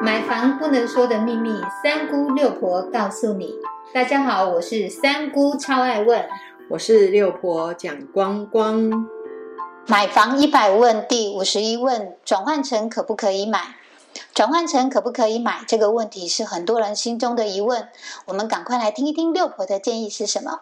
买房不能说的秘密，三姑六婆告诉你。大家好，我是三姑，超爱问。我是六婆蒋光光。买房一百问第五十一问：转换成可不可以买？转换成可不可以买这个问题是很多人心中的疑问。我们赶快来听一听六婆的建议是什么。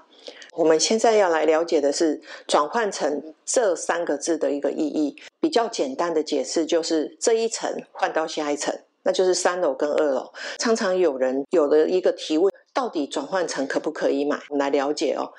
我们现在要来了解的是“转换成”这三个字的一个意义。比较简单的解释就是这一层换到下一层。那就是三楼跟二楼，常常有人有了一个提问，到底转换成可不可以买？我们来了解哦。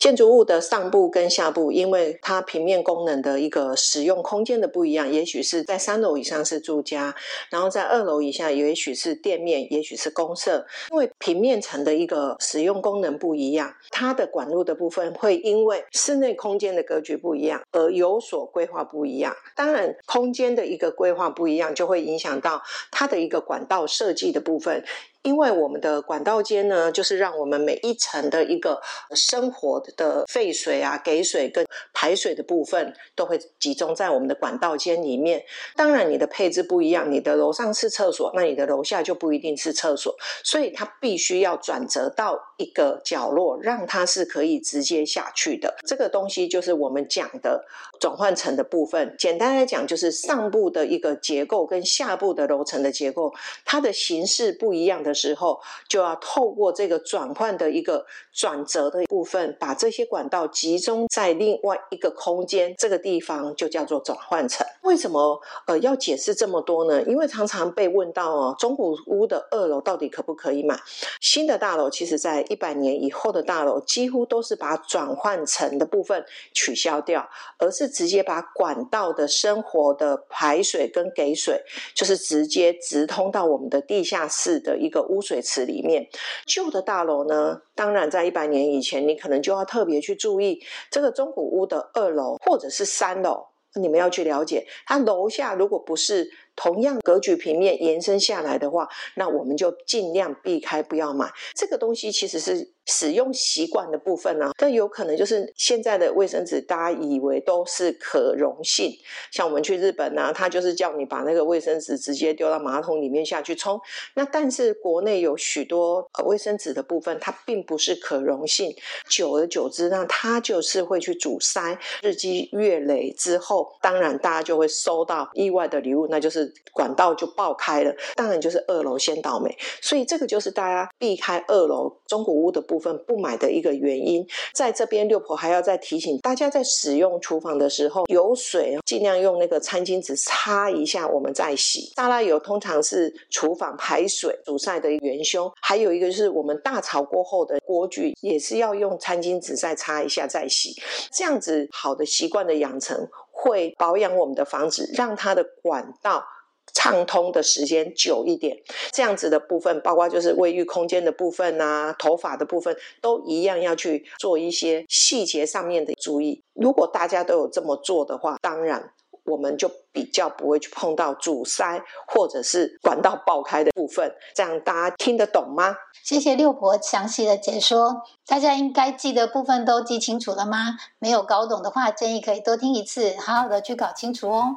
建筑物的上部跟下部，因为它平面功能的一个使用空间的不一样，也许是在三楼以上是住家，然后在二楼以下也许是店面，也许是公社。因为平面层的一个使用功能不一样，它的管路的部分会因为室内空间的格局不一样而有所规划不一样。当然，空间的一个规划不一样，就会影响到它的一个管道设计的部分。因为我们的管道间呢，就是让我们每一层的一个生活的废水啊、给水跟排水的部分，都会集中在我们的管道间里面。当然，你的配置不一样，你的楼上是厕所，那你的楼下就不一定是厕所，所以它必须要转折到一个角落，让它是可以直接下去的。这个东西就是我们讲的转换层的部分。简单来讲，就是上部的一个结构跟下部的楼层的结构，它的形式不一样的。时候，就要透过这个转换的一个转折的部分，把这些管道集中在另外一个空间，这个地方就叫做转换层。为什么呃要解释这么多呢？因为常常被问到哦，中古屋的二楼到底可不可以买？新的大楼其实在一百年以后的大楼，几乎都是把转换层的部分取消掉，而是直接把管道的生活的排水跟给水，就是直接直通到我们的地下室的一个。污水池里面，旧的大楼呢，当然在一百年以前，你可能就要特别去注意这个中古屋的二楼或者是三楼，你们要去了解，它楼下如果不是。同样格局平面延伸下来的话，那我们就尽量避开，不要买这个东西。其实是使用习惯的部分呢，但有可能就是现在的卫生纸，大家以为都是可溶性。像我们去日本呢，他就是叫你把那个卫生纸直接丢到马桶里面下去冲。那但是国内有许多呃卫生纸的部分，它并不是可溶性，久而久之呢，它就是会去阻塞。日积月累之后，当然大家就会收到意外的礼物，那就是。管道就爆开了，当然就是二楼先倒霉，所以这个就是大家避开二楼中古屋的部分分不买的一个原因。在这边六婆还要再提醒大家，在使用厨房的时候，有水尽量用那个餐巾纸擦一下，我们再洗。沙拉油通常是厨房排水阻塞的元凶，还有一个就是我们大炒过后的锅具也是要用餐巾纸再擦一下再洗，这样子好的习惯的养成。会保养我们的房子，让它的管道畅通的时间久一点。这样子的部分，包括就是卫浴空间的部分啊，头发的部分，都一样要去做一些细节上面的注意。如果大家都有这么做的话，当然。我们就比较不会去碰到阻塞或者是管道爆开的部分，这样大家听得懂吗？谢谢六婆详细的解说，大家应该记得部分都记清楚了吗？没有搞懂的话，建议可以多听一次，好好的去搞清楚哦。